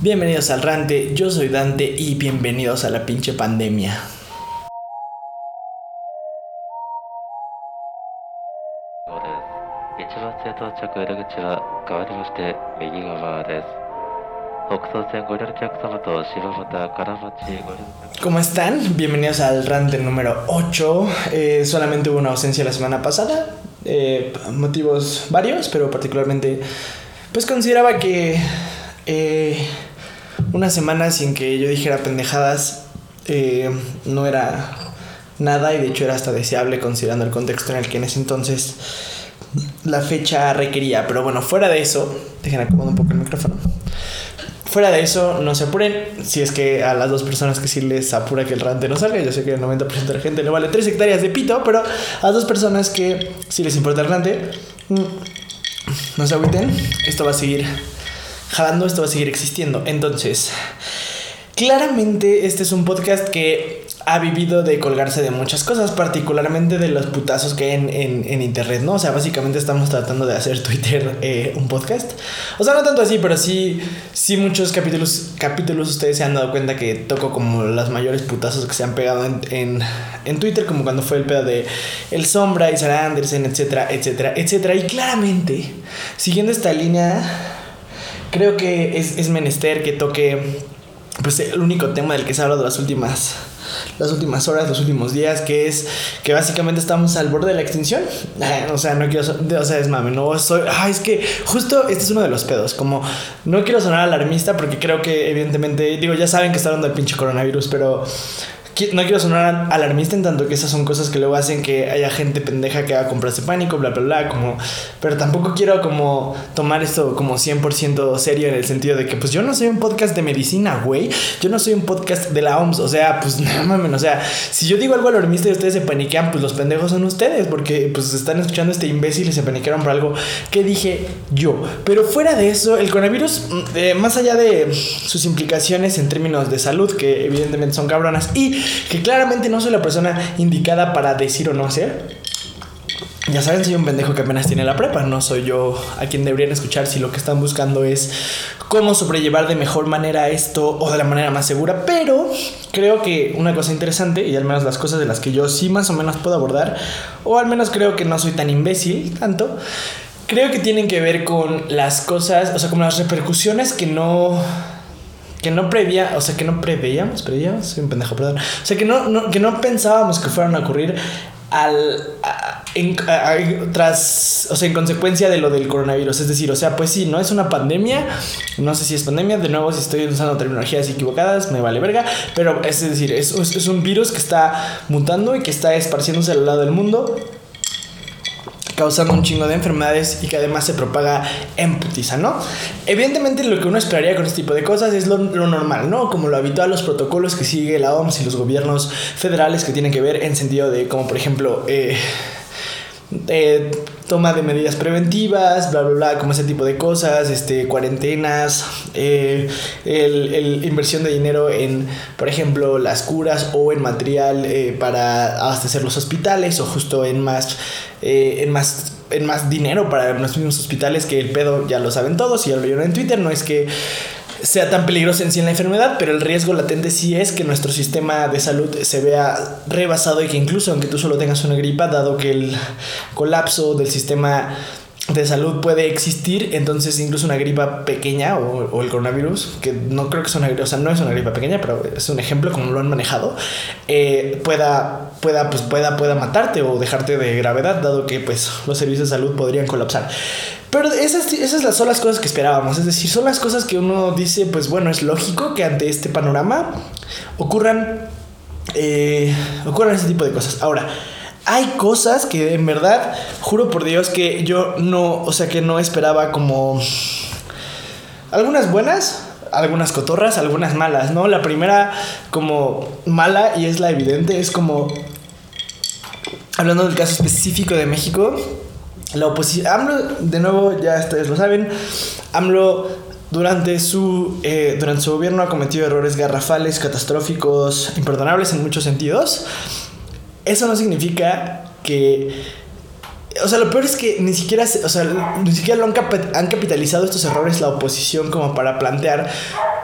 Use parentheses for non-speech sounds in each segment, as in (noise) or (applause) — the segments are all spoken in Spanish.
Bienvenidos al Rante, yo soy Dante y bienvenidos a la pinche pandemia. ¿Cómo están? Bienvenidos al Rante número 8. Eh, solamente hubo una ausencia la semana pasada. Eh, motivos varios, pero particularmente pues consideraba que eh, una semana sin que yo dijera pendejadas eh, no era nada y de hecho era hasta deseable considerando el contexto en el que en ese entonces la fecha requería. Pero bueno, fuera de eso, dejen acomodar un poco el micrófono. Fuera de eso, no se apuren. Si es que a las dos personas que sí les apura que el rante no salga, yo sé que el 90% de la gente le vale 3 hectáreas de pito, pero a las dos personas que sí les importa el rante, mm, no se agüiten. Esto va a seguir jalando, esto va a seguir existiendo. Entonces, claramente este es un podcast que ha vivido de colgarse de muchas cosas, particularmente de los putazos que hay en, internet, ¿no? O sea, básicamente estamos tratando de hacer Twitter eh, un podcast. O sea, no tanto así, pero sí, sí muchos capítulos, capítulos ustedes se han dado cuenta que toco como las mayores putazos que se han pegado en, en, Twitter, como cuando fue el pedo de El Sombra, Isara Anderson, etcétera, etcétera, etcétera. Y claramente, siguiendo esta línea, creo que es, es menester que toque pues el único tema del que se ha hablado las últimas las últimas horas, los últimos días, que es que básicamente estamos al borde de la extinción. o sea, no quiero, o sea, es mami, no soy, ah, es que justo este es uno de los pedos, como no quiero sonar alarmista porque creo que evidentemente, digo, ya saben que está hablando del pinche coronavirus, pero no quiero sonar alarmista en tanto que esas son cosas que luego hacen que haya gente pendeja que haga comprarse pánico, bla, bla, bla, como, pero tampoco quiero como tomar esto como 100% serio en el sentido de que pues yo no soy un podcast de medicina, güey, yo no soy un podcast de la OMS, o sea, pues (laughs) no mames, o sea, si yo digo algo alarmista y ustedes se paniquean, pues los pendejos son ustedes, porque pues están escuchando este imbécil y se paniquearon por algo que dije yo, pero fuera de eso, el coronavirus, mm, eh, más allá de sus implicaciones en términos de salud, que evidentemente son cabronas, y que claramente no soy la persona indicada para decir o no hacer. Ya saben, soy un pendejo que apenas tiene la prepa, no soy yo a quien deberían escuchar si lo que están buscando es cómo sobrellevar de mejor manera esto o de la manera más segura, pero creo que una cosa interesante, y al menos las cosas de las que yo sí más o menos puedo abordar, o al menos creo que no soy tan imbécil tanto, creo que tienen que ver con las cosas, o sea, como las repercusiones que no que no previa, o sea, que no preveíamos, preveíamos, soy un pendejo, perdón. O sea, que no, que no pensábamos que fueran a ocurrir al en, tras, o sea, en consecuencia de lo del coronavirus. Es decir, o sea, pues sí, no es una pandemia, no sé si es pandemia, de nuevo, si estoy usando terminologías equivocadas, me vale verga, pero es decir, es, es un virus que está mutando y que está esparciéndose al lado del mundo causando un chingo de enfermedades y que además se propaga en putiza, ¿no? Evidentemente lo que uno esperaría con este tipo de cosas es lo, normal, ¿no? Como lo habitual, los protocolos que sigue la OMS y los gobiernos federales que tienen que ver en sentido de, como por ejemplo, eh, eh, toma de medidas preventivas, bla, bla, bla, como ese tipo de cosas, este, cuarentenas, eh, el, inversión de dinero en, por ejemplo, las curas o en material eh, para abastecer los hospitales o justo en más, en más en más dinero para los mismos hospitales que el pedo ya lo saben todos y ya lo vieron en Twitter, no es que sea tan peligrosa en sí la enfermedad, pero el riesgo latente sí es que nuestro sistema de salud se vea rebasado y que incluso aunque tú solo tengas una gripa, dado que el colapso del sistema de salud puede existir, entonces incluso una gripa pequeña o, el coronavirus, que no creo que sea una gripa, o sea, no es una gripa pequeña, pero es un ejemplo como lo han manejado, eh, pueda, pueda, pues, pueda, pueda matarte o dejarte de gravedad, dado que pues, los servicios de salud podrían colapsar. Pero esas, esas son las cosas que esperábamos, es decir, son las cosas que uno dice, pues bueno, es lógico que ante este panorama ocurran, eh, ocurran ese tipo de cosas. Ahora, hay cosas que en verdad, juro por Dios que yo no, o sea, que no esperaba como... Algunas buenas, algunas cotorras, algunas malas, ¿no? La primera como mala y es la evidente, es como... Hablando del caso específico de México, la oposición... AMLO, de nuevo, ya ustedes lo saben, AMLO durante su, eh, durante su gobierno ha cometido errores garrafales, catastróficos, imperdonables en muchos sentidos. Eso no significa que... O sea, lo peor es que ni siquiera, o sea, ni siquiera lo han, han capitalizado estos errores la oposición como para plantear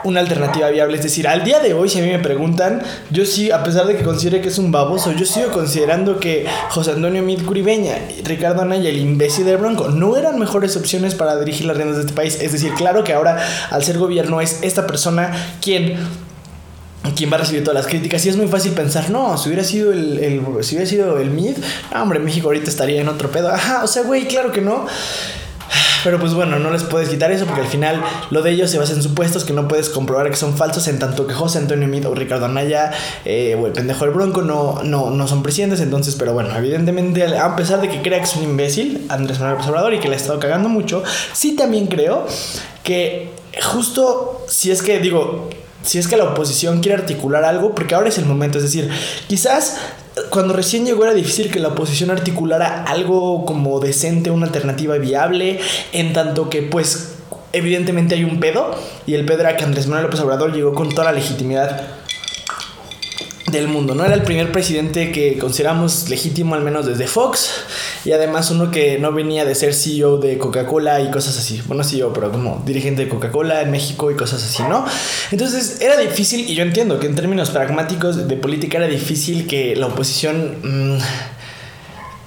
una alternativa viable. Es decir, al día de hoy, si a mí me preguntan, yo sí, a pesar de que considere que es un baboso, yo sigo considerando que José Antonio Mid Curibeña, Ricardo Anaya, el imbécil del Bronco, no eran mejores opciones para dirigir las riendas de este país. Es decir, claro que ahora, al ser gobierno, es esta persona quien va a recibir todas las críticas y es muy fácil pensar, no, si hubiera sido el, el si hubiera sido el MID, hombre, México ahorita estaría en otro pedo. Ajá, o sea, güey, claro que no. Pero pues bueno, no les puedes quitar eso porque al final lo de ellos se basa en supuestos que no puedes comprobar que son falsos en tanto que José Antonio Mid o Ricardo Anaya eh, o el pendejo del Bronco no, son presidentes. Entonces, pero bueno, evidentemente, a pesar de que crea que es un imbécil, Andrés Manuel Obrador y que le ha estado cagando mucho, sí también creo que justo si es que digo, si es que la oposición quiere articular algo, porque ahora es el momento, es decir, quizás cuando recién llegó era difícil que la oposición articulara algo como decente, una alternativa viable, en tanto que pues evidentemente hay un pedo, y el pedo era que Andrés Manuel López Obrador llegó con toda la legitimidad del mundo. No era el primer presidente que consideramos legítimo, al menos desde Fox, y además uno que no venía de ser CEO de Coca-Cola y cosas así. Bueno, CEO, pero como dirigente de Coca-Cola en México y cosas así, ¿no? Entonces era difícil, y yo entiendo que en términos pragmáticos de política era difícil que la oposición... Mmm,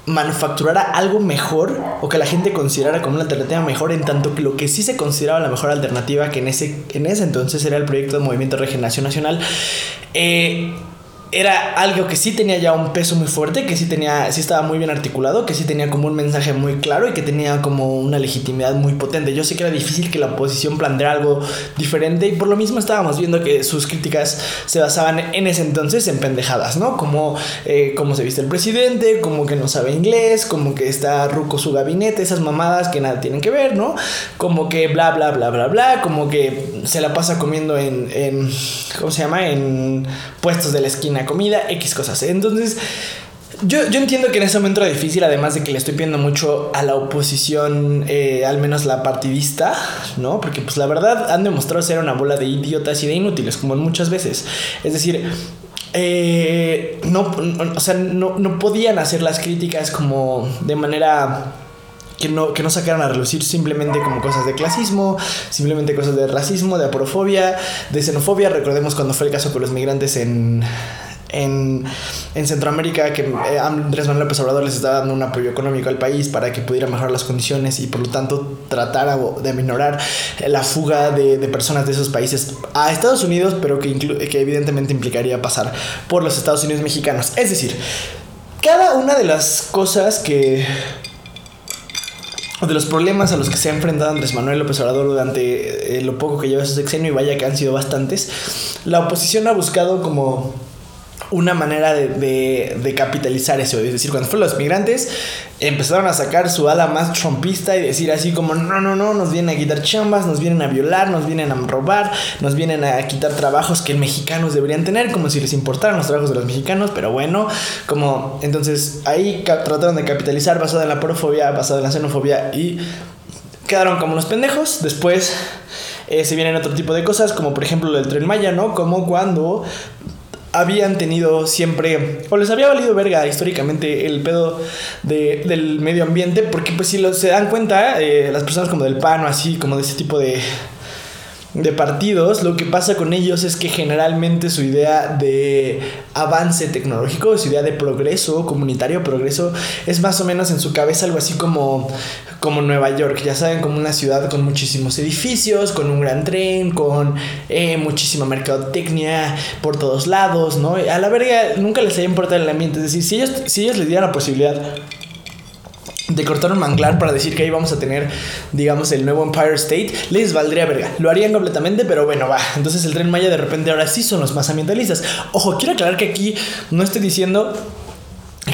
manufacturara algo mejor o que la gente considerara como una alternativa mejor en tanto que lo que sí se consideraba la mejor alternativa que en ese, en ese entonces era el proyecto de Movimiento de Regeneración Nacional eh, era algo que sí tenía ya un peso muy fuerte, que sí tenía, sí estaba muy bien articulado, que sí tenía como un mensaje muy claro y que tenía como una legitimidad muy potente. Yo sé que era difícil que la oposición planteara algo diferente y por lo mismo estábamos viendo que sus críticas se basaban en ese entonces en pendejadas, ¿no? Como eh, cómo se viste el presidente, como que no sabe inglés, como que está ruco su gabinete, esas mamadas que nada tienen que ver, ¿no? Como que bla, bla, bla, bla, bla, como que se la pasa comiendo en, en ¿cómo se llama? En puestos de la esquina comida, X cosas. Entonces, yo, yo, entiendo que en ese momento era difícil, además de que le estoy pidiendo mucho a la oposición, eh, al menos la partidista, ¿no? Porque pues la verdad han demostrado ser una bola de idiotas y de inútiles, como muchas veces. Es decir, eh, no, o sea, no, no podían hacer las críticas como de manera que no, que no sacaran a relucir simplemente como cosas de clasismo, simplemente cosas de racismo, de aporofobia, de xenofobia. Recordemos cuando fue el caso con los migrantes en, en, en, Centroamérica que eh, Andrés Manuel López Obrador les estaba dando un apoyo económico al país para que pudiera mejorar las condiciones y por lo tanto tratar de minorar la fuga de, de personas de esos países a Estados Unidos, pero que, que evidentemente implicaría pasar por los Estados Unidos mexicanos. Es decir, cada una de las cosas que de los problemas a los que se ha enfrentado Andrés Manuel López Obrador durante eh, lo poco que lleva su sexenio y vaya que han sido bastantes, la oposición ha buscado como una manera de, capitalizar eso. Es decir, cuando fueron los migrantes, empezaron a sacar su ala más trompista y decir así como, no, no, no, nos vienen a quitar chambas, nos vienen a violar, nos vienen a robar, nos vienen a quitar trabajos que mexicanos deberían tener, como si les importaran los trabajos de los mexicanos, pero bueno, como entonces ahí trataron de capitalizar basado en la porofobia, basado en la xenofobia y quedaron como unos pendejos. Después... Eh, se vienen otro tipo de cosas, como por ejemplo el tren Maya, ¿no? Como cuando habían tenido siempre, o les había valido verga históricamente el pedo de, del medio ambiente, porque pues si lo, se dan cuenta, eh, las personas como del PAN o así, como de ese tipo de, de partidos, lo que pasa con ellos es que generalmente su idea de avance tecnológico, su idea de progreso comunitario, progreso, es más o menos en su cabeza algo así como como Nueva York, ya saben, como una ciudad con muchísimos edificios, con un gran tren, con eh, muchísima mercadotecnia por todos lados, ¿no? A la verga nunca les haya importado el ambiente, es decir, si ellos, si ellos les dieran la posibilidad de cortar un manglar para decir que ahí vamos a tener, digamos, el nuevo Empire State, les valdría verga. Lo harían completamente, pero bueno, va. Entonces el tren Maya de repente ahora sí son los más ambientalistas. Ojo, quiero aclarar que aquí no estoy diciendo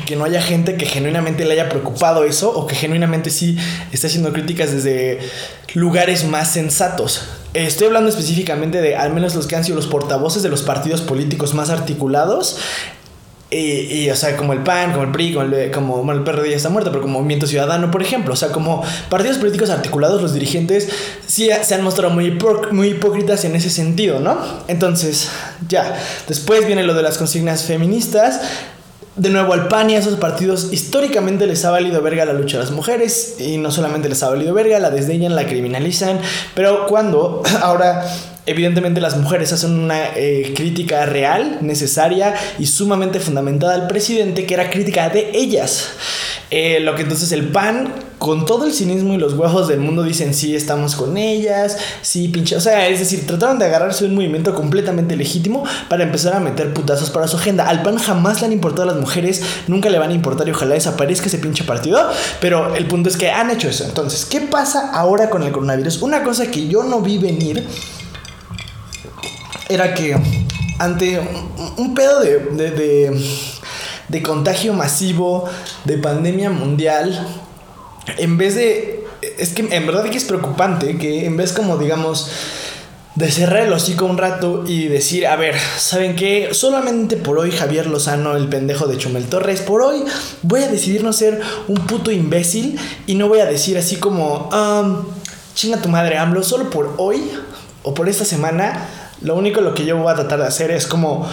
que no haya gente que genuinamente le haya preocupado eso o que genuinamente sí está haciendo críticas desde lugares más sensatos. Estoy hablando específicamente de al menos los que han sido los portavoces de los partidos políticos más articulados. Y, o sea, como el PAN, como el PRI, como el, como, PRD ya está muerto, pero como Movimiento Ciudadano, por ejemplo. O sea, como partidos políticos articulados, los dirigentes sí se han mostrado muy, muy hipócritas en ese sentido, ¿no? Entonces, ya. Después viene lo de las consignas feministas de nuevo al PAN y a esos partidos históricamente les ha valido verga la lucha de las mujeres y no solamente les ha valido verga, la desdeñan, la criminalizan, pero cuando (clears throat) ahora Evidentemente las mujeres hacen una eh, crítica real, necesaria y sumamente fundamentada al presidente, que era crítica de ellas. Eh, lo que entonces el PAN, con todo el cinismo y los huevos del mundo, dicen sí, estamos con ellas, sí, pinche. O sea, es decir, trataron de agarrarse un movimiento completamente legítimo para empezar a meter putazos para su agenda. Al PAN jamás le han importado las mujeres, nunca le van a importar y ojalá desaparezca ese pinche partido. Pero el punto es que han hecho eso. Entonces, ¿qué pasa ahora con el coronavirus? Una cosa que yo no vi venir era que ante un, pedo de, de, contagio masivo, de pandemia mundial, en vez de... Es que en verdad que es preocupante que en vez como digamos de cerrar el hocico un rato y decir, a ver, ¿saben qué? Solamente por hoy Javier Lozano, el pendejo de Chumel Torres, por hoy voy a decidir no ser un puto imbécil y no voy a decir así como, um, chinga tu madre, AMLO, solo por hoy o por esta semana lo único lo que yo voy a tratar de hacer es como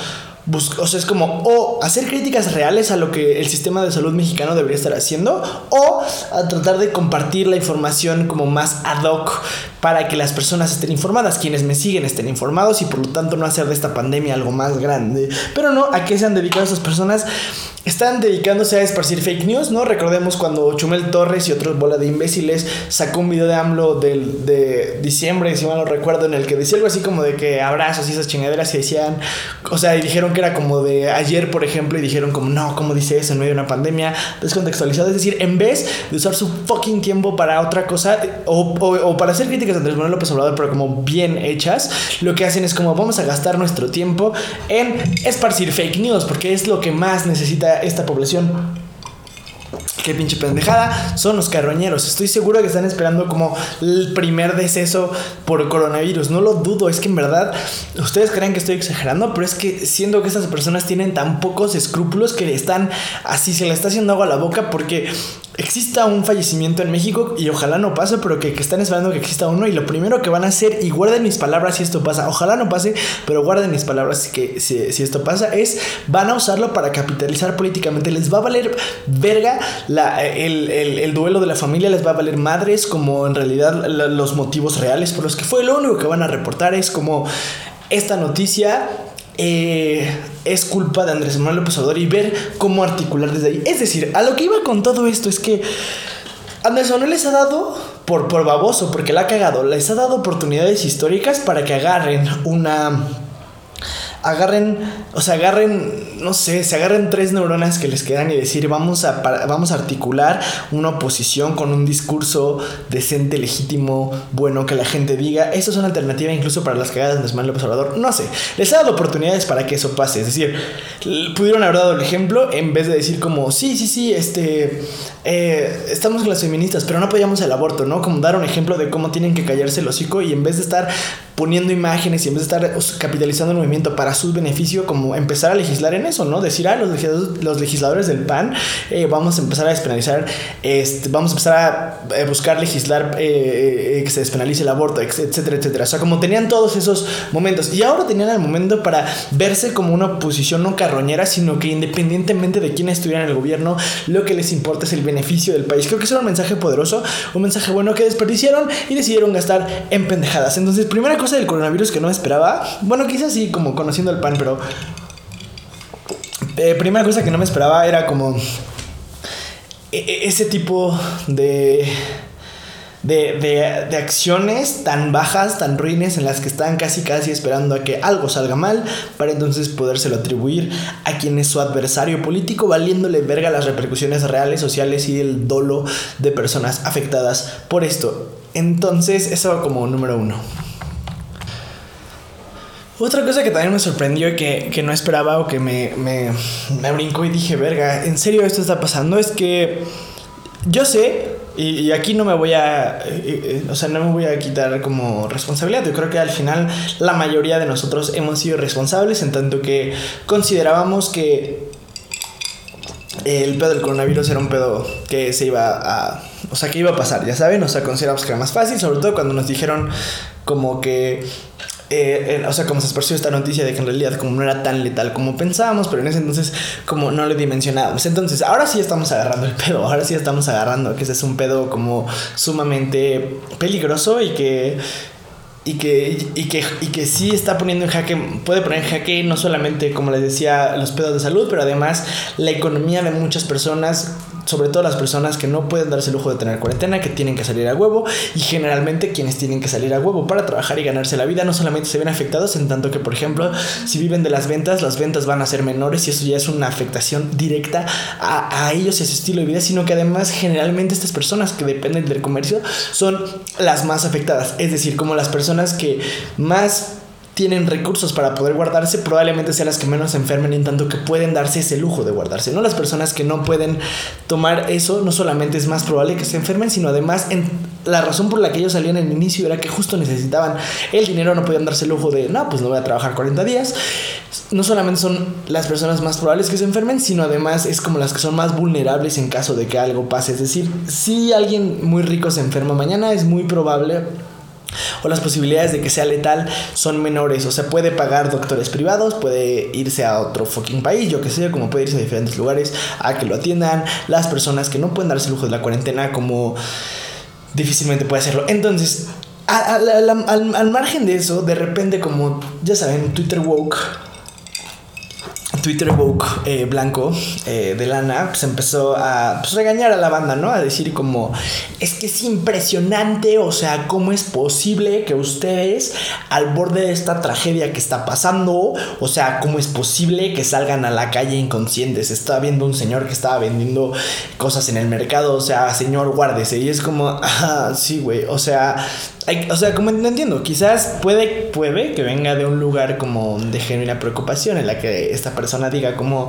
o sea, es como o hacer críticas reales a lo que el sistema de salud mexicano debería estar haciendo o a tratar de compartir la información como más ad hoc para que las personas estén informadas, quienes me siguen estén informados y por lo tanto no hacer de esta pandemia algo más grande. Pero no, ¿a qué se han dedicado esas personas? Están dedicándose a esparcir fake news, ¿no? Recordemos cuando Chumel Torres y otros bola de imbéciles sacó un video de AMLO del, de diciembre, si mal no recuerdo, en el que decía algo así como de que abrazos y esas chingaderas y decían, o sea, y dijeron que era como de ayer, por ejemplo, y dijeron como, no, ¿cómo dice eso en medio de una pandemia? Descontextualizado, es decir, en vez de usar su fucking tiempo para otra cosa o, o para hacer críticas a Andrés Manuel López Obrador, pero como bien hechas, lo que hacen es como vamos a gastar nuestro tiempo en esparcir fake news, porque es lo que más necesita esta población. Qué pinche pendejada. Son los carroñeros. Estoy seguro que están esperando como el primer deceso por coronavirus. No lo dudo. Es que en verdad, ustedes creen que estoy exagerando, pero es que siendo que estas personas tienen tan pocos escrúpulos que le están así, se le está haciendo agua a la boca porque exista un fallecimiento en México y ojalá no pase, pero que, están esperando que exista uno y lo primero que van a hacer, y guarden mis palabras si esto pasa, ojalá no pase, pero guarden mis palabras que si, si esto pasa, es van a usarlo para capitalizar políticamente, les va a valer verga la, el, el, duelo de la familia, les va a valer madres como en realidad los motivos reales por los que fue, lo único que van a reportar es como esta noticia eh, es culpa de Andrés Manuel López Obrador y ver cómo articular desde ahí. Es decir, a lo que iba con todo esto es que Andrés Manuel les ha dado, por, por baboso, porque la ha cagado, les ha dado oportunidades históricas para que agarren una agarren, o sea, agarren, no sé, se agarren tres neuronas que les quedan y decir, vamos a, vamos a articular una oposición con un discurso decente, legítimo, bueno, que la gente diga. Eso es una alternativa incluso para las cagadas de Manuel López No sé, les ha dado oportunidades para que eso pase. Es decir, pudieron haber dado el ejemplo en vez de decir como, sí, sí, sí, este, eh, estamos con las feministas, pero no apoyamos el aborto, ¿no? Como dar un ejemplo de cómo tienen que callarse el hocico y en vez de estar poniendo imágenes y en vez de estar capitalizando el movimiento para su beneficio, como empezar a legislar en eso, ¿no? Decir, a los legisladores, los legisladores del PAN, eh, vamos a empezar a despenalizar, este, vamos a empezar a eh, buscar legislar eh, que se despenalice el aborto, etcétera, etcétera. O sea, como tenían todos esos momentos y ahora tenían el momento para verse como una oposición no carroñera, sino que independientemente de quién estuviera en el gobierno, lo que les importa es el beneficio del país. Creo que era un mensaje poderoso, un mensaje bueno que desperdiciaron y decidieron gastar en pendejadas. Entonces, primera cosa del coronavirus que no esperaba, bueno, quizás sí, como conociendo el pan, pero... Eh, primera cosa que no me esperaba era como... E, e, ese tipo de de, de, acciones tan bajas, tan ruines, en las que están casi casi esperando a que algo salga mal, para entonces podérselo atribuir a quien es su adversario político, valiéndole verga las repercusiones reales, sociales y el dolo de personas afectadas por esto. Entonces, eso como número uno. Otra cosa que también me sorprendió que, que no esperaba o que me, me, me brincó y dije, verga, ¿en serio esto está pasando? Es que yo sé y, aquí no me voy a, eh, eh, o sea, no me voy a quitar como responsabilidad. Yo creo que al final la mayoría de nosotros hemos sido responsables en tanto que considerábamos que el pedo del coronavirus era un pedo que se iba a, o sea, que iba a pasar, ya saben, o sea, consideramos que era más fácil, sobre todo cuando nos dijeron como que eh, o sea, como se esparció esta noticia de que en realidad como no era tan letal como pensábamos, pero en ese entonces como no lo dimensionábamos. Entonces, ahora sí estamos agarrando el pedo, ahora sí estamos agarrando que ese es un pedo como sumamente peligroso y que y que, y, que, y que sí está poniendo en jaque, puede poner en jaque no solamente, como les decía, los pedos de salud, pero además la economía de muchas personas sobre todo las personas que no pueden darse el lujo de tener cuarentena, que tienen que salir a huevo y generalmente quienes tienen que salir a huevo para trabajar y ganarse la vida no solamente se ven afectados en tanto que por ejemplo si viven de las ventas las ventas van a ser menores y eso ya es una afectación directa a, a ellos y a su estilo de vida sino que además generalmente estas personas que dependen del comercio son las más afectadas. Es decir como las personas que más tienen recursos para poder guardarse, probablemente sean las que menos se enfermen en tanto que pueden darse ese lujo de guardarse. No las personas que no pueden tomar eso, no solamente es más probable que se enfermen, sino además la razón por la que ellos salían en el inicio era que justo necesitaban el dinero, no podían darse el lujo de, no, pues no voy a trabajar 40 días. No solamente son las personas más probables que se enfermen, sino además es como las que son más vulnerables en caso de que algo pase. Es decir, si alguien muy rico se enferma mañana, es muy probable o las posibilidades de que sea letal son menores. O sea, puede pagar doctores privados, puede irse a otro fucking país, yo que sé, como puede irse a diferentes lugares a que lo atiendan. Las personas que no pueden darse el lujo de la cuarentena, como difícilmente puede hacerlo. Entonces, al, margen de eso, de repente, como ya saben, Twitter woke Twitter woke eh, blanco eh, de lana pues empezó a pues, regañar a la banda, ¿no? A decir como, es que es impresionante, o sea, ¿cómo es posible que ustedes al borde de esta tragedia que está pasando, o sea, ¿cómo es posible que salgan a la calle inconscientes? Estaba viendo un señor que estaba vendiendo cosas en el mercado, o sea, señor, guárdese. Y es como, ah, sí, güey, o sea, o sea, como no entiendo, quizás puede, puede que venga de un lugar como de genuina preocupación en la que esta persona diga como...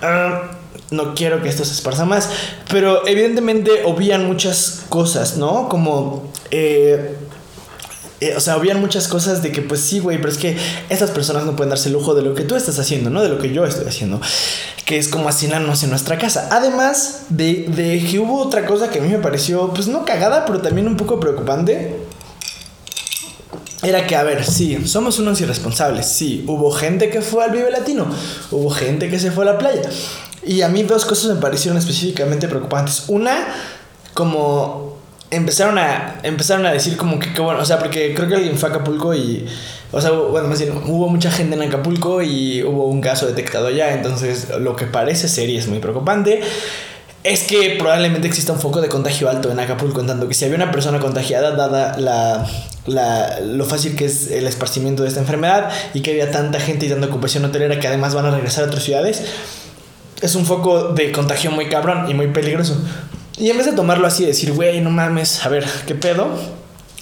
Ah, no quiero que esto se esparza más. Pero evidentemente obvían muchas cosas, ¿no? Como... Eh, eh, o sea, obvían muchas cosas de que, pues sí, güey, pero es que estas personas no pueden darse el lujo de lo que tú estás haciendo, ¿no? De lo que yo estoy haciendo. Que es como hacinarnos en nuestra casa. Además de, de que hubo otra cosa que a mí me pareció, pues no cagada, pero también un poco preocupante era que, a ver, sí, somos unos irresponsables, sí, hubo gente que fue al Vive Latino, hubo gente que se fue a la playa. Y a mí dos cosas me parecieron específicamente preocupantes. Una, como empezaron a, empezaron a decir como que, bueno, o sea, porque creo que alguien fue a Acapulco y, o sea, bueno, más bien, hubo mucha gente en Acapulco y hubo un caso detectado ya, entonces lo que parece ser y es muy preocupante es que probablemente exista un foco de contagio alto en Acapulco, en tanto que si había una persona contagiada, dada la, la, lo fácil que es el esparcimiento de esta enfermedad y que había tanta gente y tanta ocupación hotelera que además van a regresar a otras ciudades, es un foco de contagio muy cabrón y muy peligroso. Y en vez de tomarlo así y decir, güey, no mames, a ver, ¿qué pedo?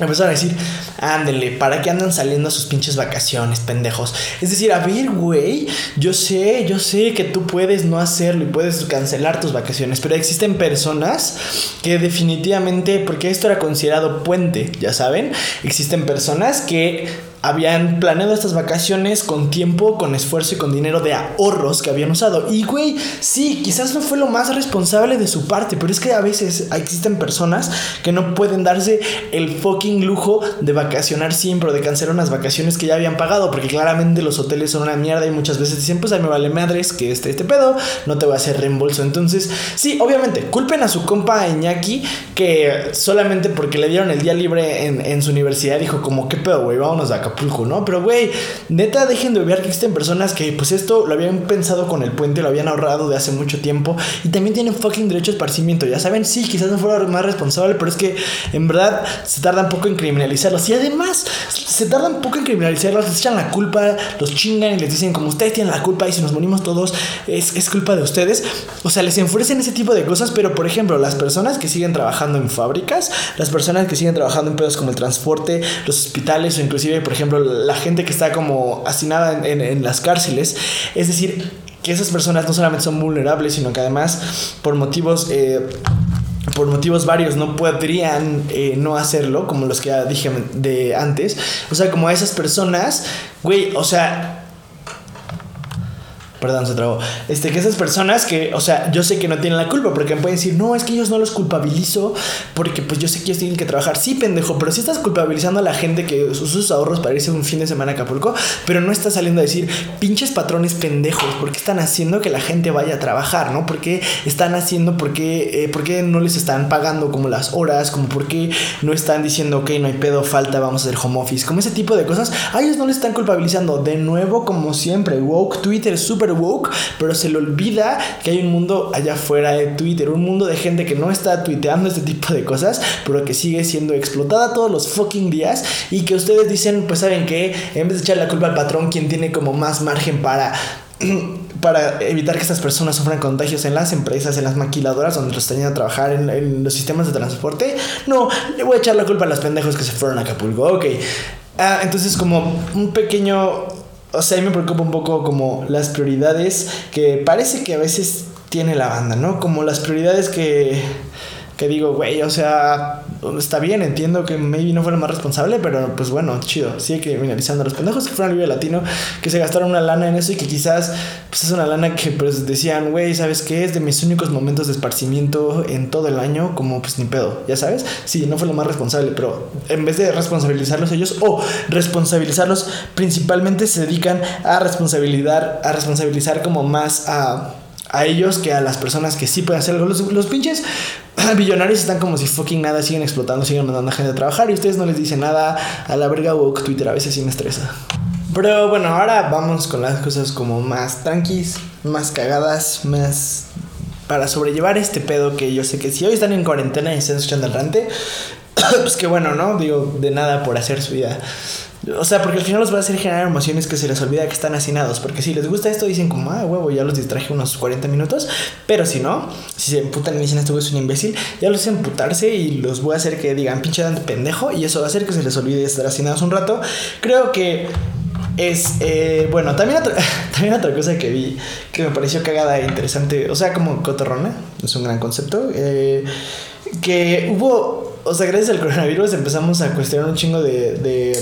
Empezaron a decir, ándele, ¿para qué andan saliendo a sus pinches vacaciones, pendejos? Es decir, a ver, güey, yo sé, yo sé que tú puedes no hacerlo y puedes cancelar tus vacaciones, pero existen personas que definitivamente, porque esto era considerado puente, ya saben, existen personas que habían planeado estas vacaciones con tiempo, con esfuerzo y con dinero de ahorros que habían usado. Y güey, sí, quizás no fue lo más responsable de su parte, pero es que a veces existen personas que no pueden darse el fucking lujo de vacacionar siempre o de cancelar unas vacaciones que ya habían pagado, porque claramente los hoteles son una mierda y muchas veces dicen, pues a mí me vale madres que este, este pedo, no te voy a hacer reembolso. Entonces, sí, obviamente, culpen a su compa Iñaki que solamente porque le dieron el día libre en, en su universidad dijo como, ¿qué pedo, güey? Vámonos a Acapulco, ¿no? Pero, güey, neta, dejen de obviar que existen personas que, pues, esto lo habían pensado con el puente, lo habían ahorrado de hace mucho tiempo y también tienen fucking derecho a esparcimiento. Ya saben, sí, quizás no fuera más responsable, pero es que en verdad se tarda un poco en criminalizarlos. Y además, se tarda un poco en criminalizarlos, les echan la culpa, los chingan y les dicen, como ustedes tienen la culpa y si nos morimos todos, es, es culpa de ustedes. O sea, les enfurecen ese tipo de cosas, pero por ejemplo, las personas que siguen trabajando en fábricas, las personas que siguen trabajando en pedos como el transporte, los hospitales o inclusive, por ejemplo, ejemplo, la gente que está como hacinada en, las cárceles. Es decir, que esas personas no solamente son vulnerables, sino que además por motivos... Eh, por motivos varios no podrían eh, no hacerlo, como los que ya dije de antes. O sea, como a esas personas, güey, o sea, perdón, se trabó. Este, que esas personas que, o sea, yo sé que no tienen la culpa, porque me pueden decir, no, es que ellos no los culpabilizo, porque pues yo sé que ellos tienen que trabajar. Sí, pendejo, pero sí estás culpabilizando a la gente que usó sus ahorros para irse un fin de semana a Acapulco, pero no estás saliendo a decir, pinches patrones pendejos, ¿por qué están haciendo que la gente vaya a trabajar, no? ¿Por qué están haciendo, por qué, eh, por qué no les están pagando como las horas, como por qué no están diciendo, ok, no hay pedo, falta, vamos a hacer home office, como ese tipo de cosas, a ellos no les están culpabilizando. De nuevo, como siempre, woke, Twitter es woke, pero se le olvida que hay un mundo allá afuera de Twitter, un mundo de gente que no está tuiteando este tipo de cosas, pero que sigue siendo explotada todos los fucking días y que ustedes dicen, pues saben que en vez de echar la culpa al patrón, quien tiene como más margen para (clears throat) para evitar que estas personas sufran contagios en las empresas, en las maquiladoras donde los tenían a trabajar, en, los sistemas de transporte. No, le voy a echar la culpa a los pendejos que se fueron a Acapulco. Ok. Ah, entonces como un pequeño... O sea, a mí me preocupa un poco como las prioridades que parece que a veces tiene la banda, ¿no? Como las prioridades que que digo, güey, o sea, está bien, entiendo que maybe no fue lo más responsable, pero pues bueno, chido, sigue criminalizando a los pendejos que fueron al Vive Latino, que se gastaron una lana en eso y que quizás pues es una lana que pues decían, güey, ¿sabes qué? Es de mis únicos momentos de esparcimiento en todo el año, como pues ni pedo, ¿ya sabes? Sí, no fue lo más responsable, pero en vez de responsabilizarlos ellos o responsabilizarlos, principalmente se dedican a responsabilizar, a responsabilizar como más a a ellos que a las personas que sí pueden hacerlo. Los, los pinches (clears throat) billonarios están como si fucking nada, siguen explotando, siguen mandando a gente a trabajar y ustedes no les dicen nada a la verga o Twitter a veces sí me estresa. Pero bueno, ahora vamos con las cosas como más tranquis, más cagadas, más para sobrellevar este pedo que yo sé que si hoy están en cuarentena y están escuchando rante, (clears throat) pues que bueno, ¿no? Digo, de nada por hacer su vida o sea, porque al final los va a hacer generar emociones que se les olvida que están hacinados. Porque si les gusta esto, dicen como, ah, huevo, ya los distraje unos 40 minutos. Pero si no, si se emputan y dicen, esto es un imbécil, ya los hacen emputarse y los voy a hacer que digan, pinche pendejo. Y eso va a hacer que se les olvide estar hacinados un rato. Creo que es, eh, bueno, también otra, (laughs) también otra cosa que vi que me pareció cagada e interesante. O sea, como cotorrona, es un gran concepto. Eh, que hubo, o sea, gracias al coronavirus empezamos a cuestionar un chingo de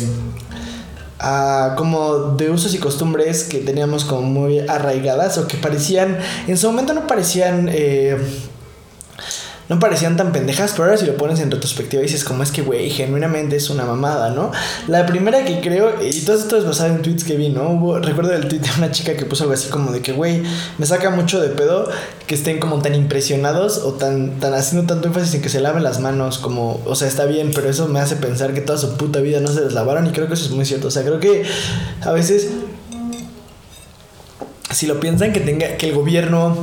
como de usos y costumbres que teníamos como muy arraigadas o que parecían, en su momento no parecían eh, no parecían tan pendejas, pero ahora si lo pones en retrospectiva dices como es que, güey, genuinamente es una mamada, ¿no? La primera que creo, y todo esto es basado en tweets que vi, ¿no? Hubo, recuerdo el tweet de una chica que puso algo así como de que, güey, me saca mucho de pedo que estén como tan impresionados o tan, tan haciendo tanto énfasis en que se laven las manos, como, o sea, está bien, pero eso me hace pensar que toda su puta vida no se les lavaron y creo que eso es muy cierto, o sea, creo que a veces, si lo piensan, que tenga, que el gobierno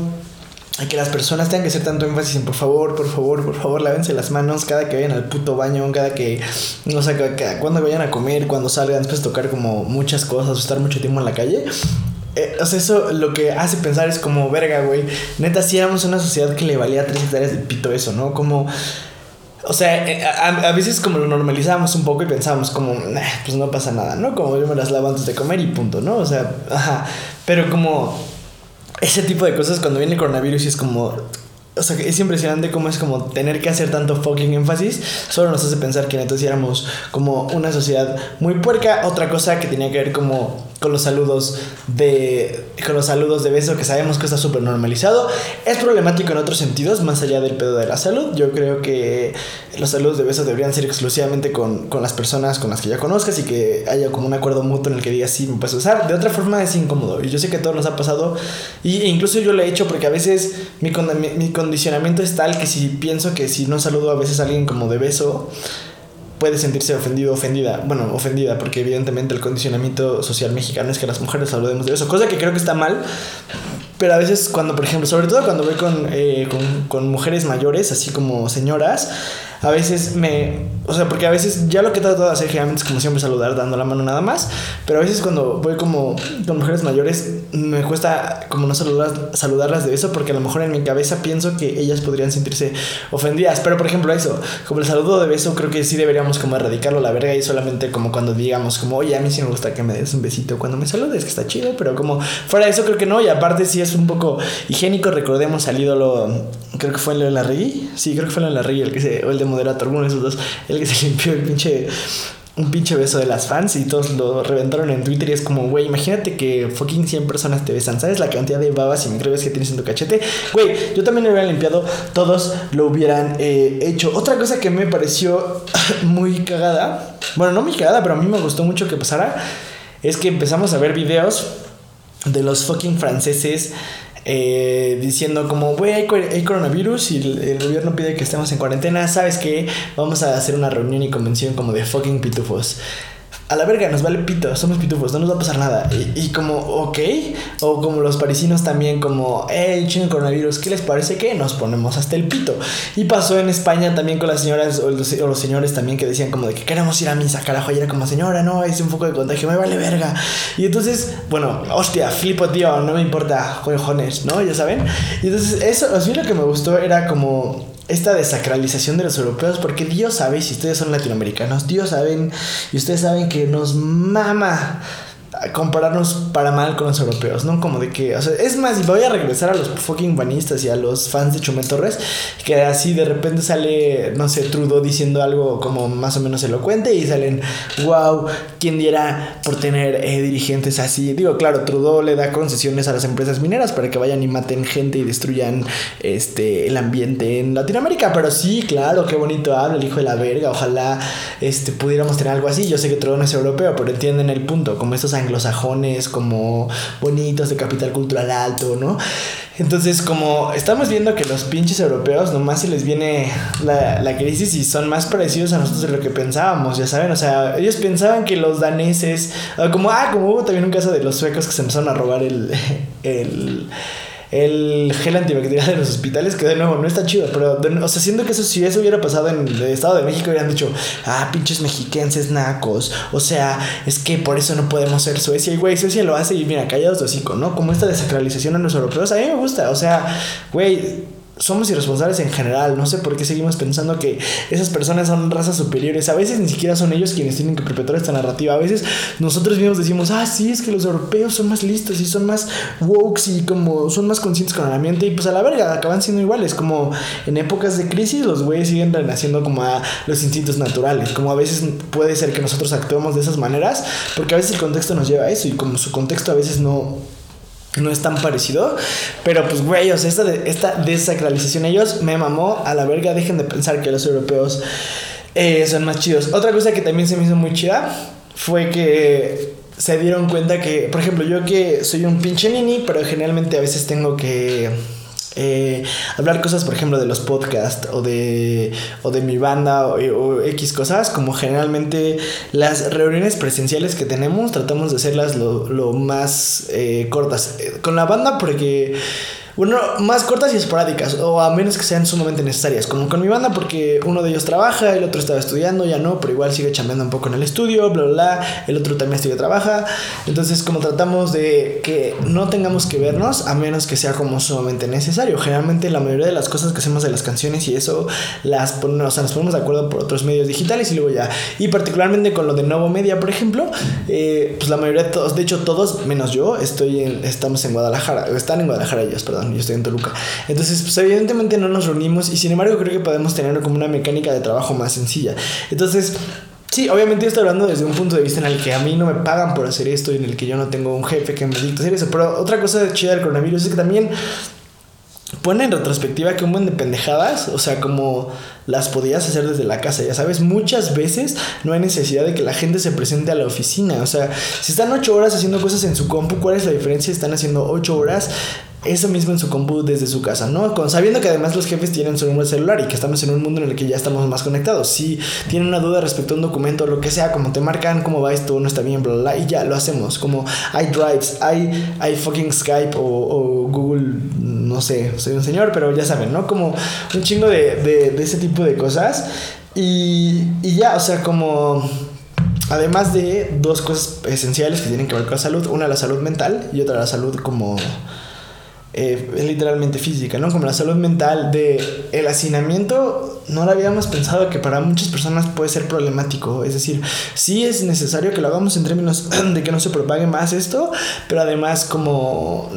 y que las personas tengan que hacer tanto énfasis en por favor, por favor, por favor, lávense las manos cada que vayan al puto baño, cada que, no sé, cada, cuando vayan a comer, cuando salgan, después de tocar como muchas cosas, estar mucho tiempo en la calle. Eh, o sea, eso lo que hace pensar es como, verga, güey, neta, si éramos una sociedad que le valía tres hectáreas de pito eso, ¿no? Como... O sea, eh, a, veces como lo normalizábamos un poco y pensábamos como, pues no pasa nada, ¿no? Como yo me las lavo antes de comer y punto, ¿no? O sea, ajá. Pero como ese tipo de cosas cuando viene el coronavirus y es como o sea, es impresionante cómo es como tener que hacer tanto fucking énfasis. Solo nos hace pensar que entonces éramos como una sociedad muy puerca. Otra cosa que tenía que ver como con los saludos de con los saludos de beso que sabemos que está súper normalizado. Es problemático en otros sentidos más allá del pedo de la salud. Yo creo que los saludos de beso deberían ser exclusivamente con, con las personas con las que ya conozcas y que haya como un acuerdo mutuo en el que digas sí me puedes usar de otra forma es incómodo. Y yo sé que a todos nos ha pasado. Y, e incluso yo lo he hecho porque a veces mi, mi, mi condicionamiento es tal que si pienso que si no saludo a veces a alguien como de beso puede sentirse ofendido ofendida. Bueno, ofendida, porque evidentemente el condicionamiento social mexicano es que las mujeres saludemos de eso, cosa que creo que está mal. Pero a veces cuando, por ejemplo, sobre todo cuando voy con, eh, con, con mujeres mayores, así como señoras, a veces me... O sea, porque a veces ya lo que trato de hacer generalmente es como siempre saludar dando la mano nada más, pero a veces cuando voy como con mujeres mayores me cuesta como no saludar, saludarlas de eso porque a lo mejor en mi cabeza pienso que ellas podrían sentirse ofendidas, pero por ejemplo eso, como el saludo de beso creo que sí deberíamos como erradicarlo la verga y solamente como cuando digamos como, oye, a mí sí me gusta que me des un besito cuando me saludes, que está chido, pero como fuera de eso creo que no, y aparte sí es un poco higiénico, recordemos al ídolo, creo que fue el de la Rey, sí, creo que fue el de la Rey el que se, o el de moderator, uno de esos dos, el que se (laughs) limpió el pinche un pinche beso de las fans y todos lo reventaron en Twitter y es como, güey, imagínate que fucking 100 personas te besan, ¿sabes la cantidad de babas y microbios que tienes en tu cachete? Güey, yo también lo hubiera limpiado, todos lo hubieran eh, hecho. Otra cosa que me pareció (laughs) muy cagada, bueno, no muy cagada, pero a mí me gustó mucho que pasara, es que empezamos a ver videos de los fucking franceses eh, diciendo como, güey, hay, coronavirus y el, gobierno pide que estemos en cuarentena, ¿sabes qué? Vamos a hacer una reunión y convención como de fucking pitufos a la verga, nos vale pito, somos pitufos, no nos va a pasar nada. Y, como, ok, o como los parisinos también, como, hey, chino coronavirus, ¿qué les parece que nos ponemos hasta el pito? Y pasó en España también con las señoras o los, señores también que decían como de que queremos ir a misa, carajo, y era como, señora, no, es un foco de contagio, me vale verga. Y entonces, bueno, hostia, flipo, tío, no me importa, cojones, ¿no? Ya saben. Y entonces, eso, a mí lo que me gustó era como esta desacralización de los europeos, porque Dios sabe, si ustedes son latinoamericanos, Dios saben, y ustedes saben que nos mama compararnos para mal con los europeos, ¿no? Como de que, o sea, es más, voy a regresar a los fucking banistas y a los fans de Chumel Torres, que así de repente sale, no sé, Trudeau diciendo algo como más o menos elocuente y salen, wow, ¿quién diera por tener eh, dirigentes así? Digo, claro, Trudeau le da concesiones a las empresas mineras para que vayan y maten gente y destruyan este, el ambiente en Latinoamérica, pero sí, claro, qué bonito habla el hijo de la verga, ojalá este, pudiéramos tener algo así, yo sé que Trudeau no es europeo, pero entienden el punto, como estos anglosajones como bonitos de capital cultural alto, ¿no? Entonces, como estamos viendo que los pinches europeos nomás se les viene la, la, crisis y son más parecidos a nosotros de lo que pensábamos, ya saben, o sea, ellos pensaban que los daneses, como, ah, como hubo también un caso de los suecos que se empezaron a robar el, (laughs) el el gel antibacterial de los hospitales, que de nuevo no está chido, pero, o sea, siento que eso si eso hubiera pasado en el Estado de México, hubieran dicho, ah, pinches mexiquenses nacos, o sea, es que por eso no podemos ser Suecia, y güey, Suecia lo hace y mira, callados de hocico, ¿no? Como esta desacralización a los europeos, a mí me gusta, o sea, güey, somos irresponsables en general. No sé por qué seguimos pensando que esas personas son razas superiores. A veces ni siquiera son ellos quienes tienen que perpetuar esta narrativa. A veces nosotros mismos decimos, ah, sí, es que los europeos son más listos y son más woke y como son más conscientes con el ambiente. Y pues a la verga, acaban siendo iguales. Como en épocas de crisis, los güeyes siguen renaciendo como a los instintos naturales. Como a veces puede ser que nosotros actuemos de esas maneras, porque a veces el contexto nos lleva a eso y como su contexto a veces no no es tan parecido. Pero pues, güey, o sea, esta, esta desacralización, ellos me mamó a la verga. Dejen de pensar que los europeos eh, son más chidos. Otra cosa que también se me hizo muy chida fue que se dieron cuenta que, por ejemplo, yo que soy un pinche nini, pero generalmente a veces tengo que eh, hablar cosas, por ejemplo, de los podcasts o de, o de mi banda o, X cosas, como generalmente las reuniones presenciales que tenemos, tratamos de hacerlas lo, lo más eh, cortas. Eh, con la banda porque bueno, más cortas y esporádicas, o a menos que sean sumamente necesarias, como con mi banda, porque uno de ellos trabaja, el otro estaba estudiando, ya no, pero igual sigue chambeando un poco en el estudio, bla, bla, bla, el otro también estudia, trabaja, entonces como tratamos de que no tengamos que vernos, a menos que sea como sumamente necesario, generalmente la mayoría de las cosas que hacemos de las canciones y eso, las ponemos, o sea, nos ponemos de acuerdo por otros medios digitales y luego ya, y particularmente con lo de Nuevo Media, por ejemplo, eh, pues la mayoría de todos, de hecho todos, menos yo, estoy en, estamos en Guadalajara, están en Guadalajara ellos, perdón yo estoy en Toluca. Entonces, pues evidentemente no nos reunimos y sin embargo creo que podemos tener como una mecánica de trabajo más sencilla. Entonces, Sí, obviamente yo estoy hablando desde un punto de vista en el que a mí no me pagan por hacer esto y en el que yo no tengo un jefe que me dicte hacer eso. Pero otra cosa chida del coronavirus es que también pone en retrospectiva que un buen de pendejadas, o sea, como las podías hacer desde la casa, ya sabes, muchas veces no hay necesidad de que la gente se presente a la oficina, o sea, si están ocho horas haciendo cosas en su compu, ¿cuál es la diferencia? Están haciendo ocho horas eso mismo en su compu desde su casa, ¿no? Con, sabiendo que además los jefes tienen su número celular y que estamos en un mundo en el que ya estamos más conectados. Si tienen una duda respecto a un documento o lo que sea, como te marcan cómo va esto, no está bien, bla, bla, y ya lo hacemos. Como hay drives, hay, hay fucking Skype o, Google, no sé, soy un señor, pero ya saben, ¿no? Como un chingo de, de, ese tipo de cosas. Y, y ya, o sea, como... Además de dos cosas esenciales que tienen que ver con la salud, una la salud mental y otra la salud como eh, literalmente física, ¿no? Como la salud mental de el hacinamiento, no lo habíamos pensado que para muchas personas puede ser problemático. Es decir, sí es necesario que lo hagamos en términos (clears throat) de que no se propague más esto, pero además como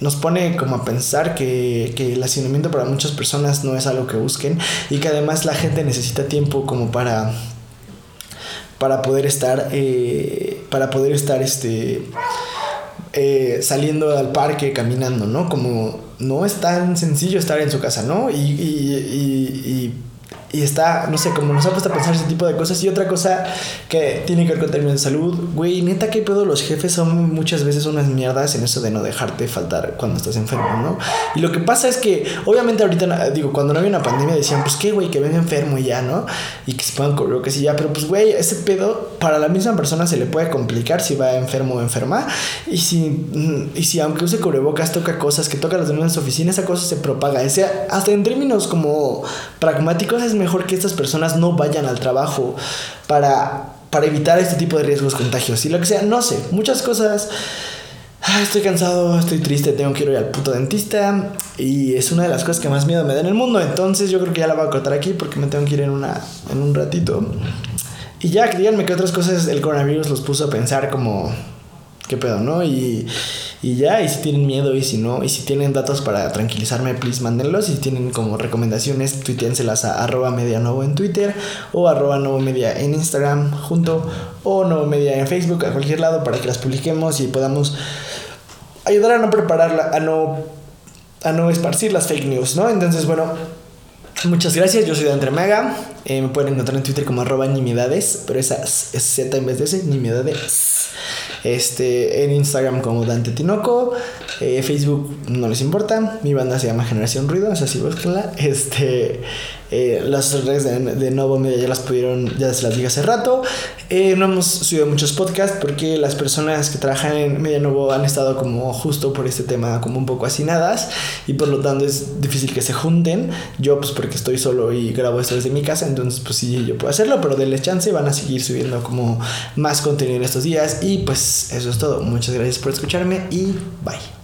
nos pone como a pensar que, que, el hacinamiento para muchas personas no es algo que busquen y que además la gente necesita tiempo como para para poder estar, eh, para poder estar, este, eh, saliendo al parque, caminando, ¿no? Como no es tan sencillo estar en su casa, ¿no? y, y y está, no sé, como nos ha puesto a pensar ese tipo de cosas. Y otra cosa que tiene que ver con términos de salud, güey, neta, que pedo, los jefes son muchas veces unas mierdas en eso de no dejarte faltar cuando estás enfermo, ¿no? Y lo que pasa es que, obviamente, ahorita, digo, cuando no había una pandemia decían, pues qué, güey, que venga enfermo y ya, ¿no? Y que se puedan cobrar, que sí, ya, pero pues, güey, ese pedo para la misma persona se le puede complicar si va enfermo o enferma. Y si, mm, y si aunque use cubrebocas, toca cosas que toca las demás en su oficina, esa cosa se propaga. O sea, hasta en términos como pragmáticos es mejor que estas personas no vayan al trabajo para, para evitar este tipo de riesgos contagios y lo que sea, no sé, muchas cosas. Ah, estoy cansado, estoy triste, tengo que ir al puto dentista y es una de las cosas que más miedo me da en el mundo. Entonces yo creo que ya la voy a cortar aquí porque me tengo que ir en, una, en un ratito. Y ya, díganme qué otras cosas el coronavirus los puso a pensar como, qué pedo, ¿no? Y, y ya, y si tienen miedo y si no, y si tienen datos para tranquilizarme, please mándenlos. Y si tienen como recomendaciones, tuítenselas a arroba media nuevo en Twitter o arroba nuevo media en Instagram junto o nuevo media en Facebook, a cualquier lado para que las publiquemos y podamos ayudar a no prepararla, a no, a no esparcir las fake news, ¿no? Entonces, bueno, Muchas gracias, yo soy Dante Mega. Eh, me pueden encontrar en Twitter como arroba nimidades, pero esa es Z en vez de ese, nimidades. Este, en Instagram como Dante Tinoco. Eh, Facebook no les importa. Mi banda se llama Generación Ruido, es así, búsquenla. (laughs) Este, eh, las redes de, de Novo Media ya las pudieron, ya se las dije hace rato. Eh, no hemos subido muchos podcasts porque las personas que trabajan en Media Novo han estado como justo por este tema como un poco hacinadas y por lo tanto es difícil que se junten. Yo pues porque estoy solo y grabo esto desde mi casa, entonces pues sí, yo puedo hacerlo, pero denles chance, van a seguir subiendo como más contenido en estos días y pues eso es todo. Muchas gracias por escucharme y bye.